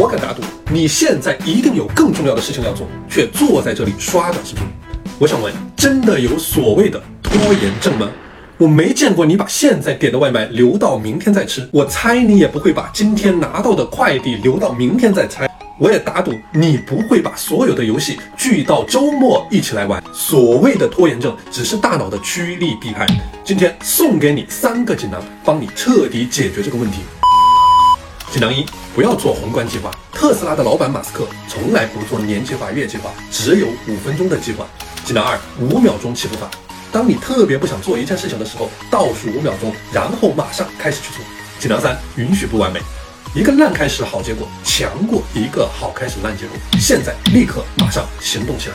我敢打赌，你现在一定有更重要的事情要做，却坐在这里刷短视频。我想问，真的有所谓的拖延症吗？我没见过你把现在点的外卖留到明天再吃，我猜你也不会把今天拿到的快递留到明天再拆。我也打赌你不会把所有的游戏聚到周末一起来玩。所谓的拖延症，只是大脑的趋利避害。今天送给你三个锦囊，帮你彻底解决这个问题。锦囊一，不要做宏观计划。特斯拉的老板马斯克从来不做年计划、月计划，只有五分钟的计划。锦囊二，五秒钟起步法。当你特别不想做一件事情的时候，倒数五秒钟，然后马上开始去做。锦囊三，允许不完美。一个烂开始好结果，强过一个好开始烂结果。现在立刻马上行动起来。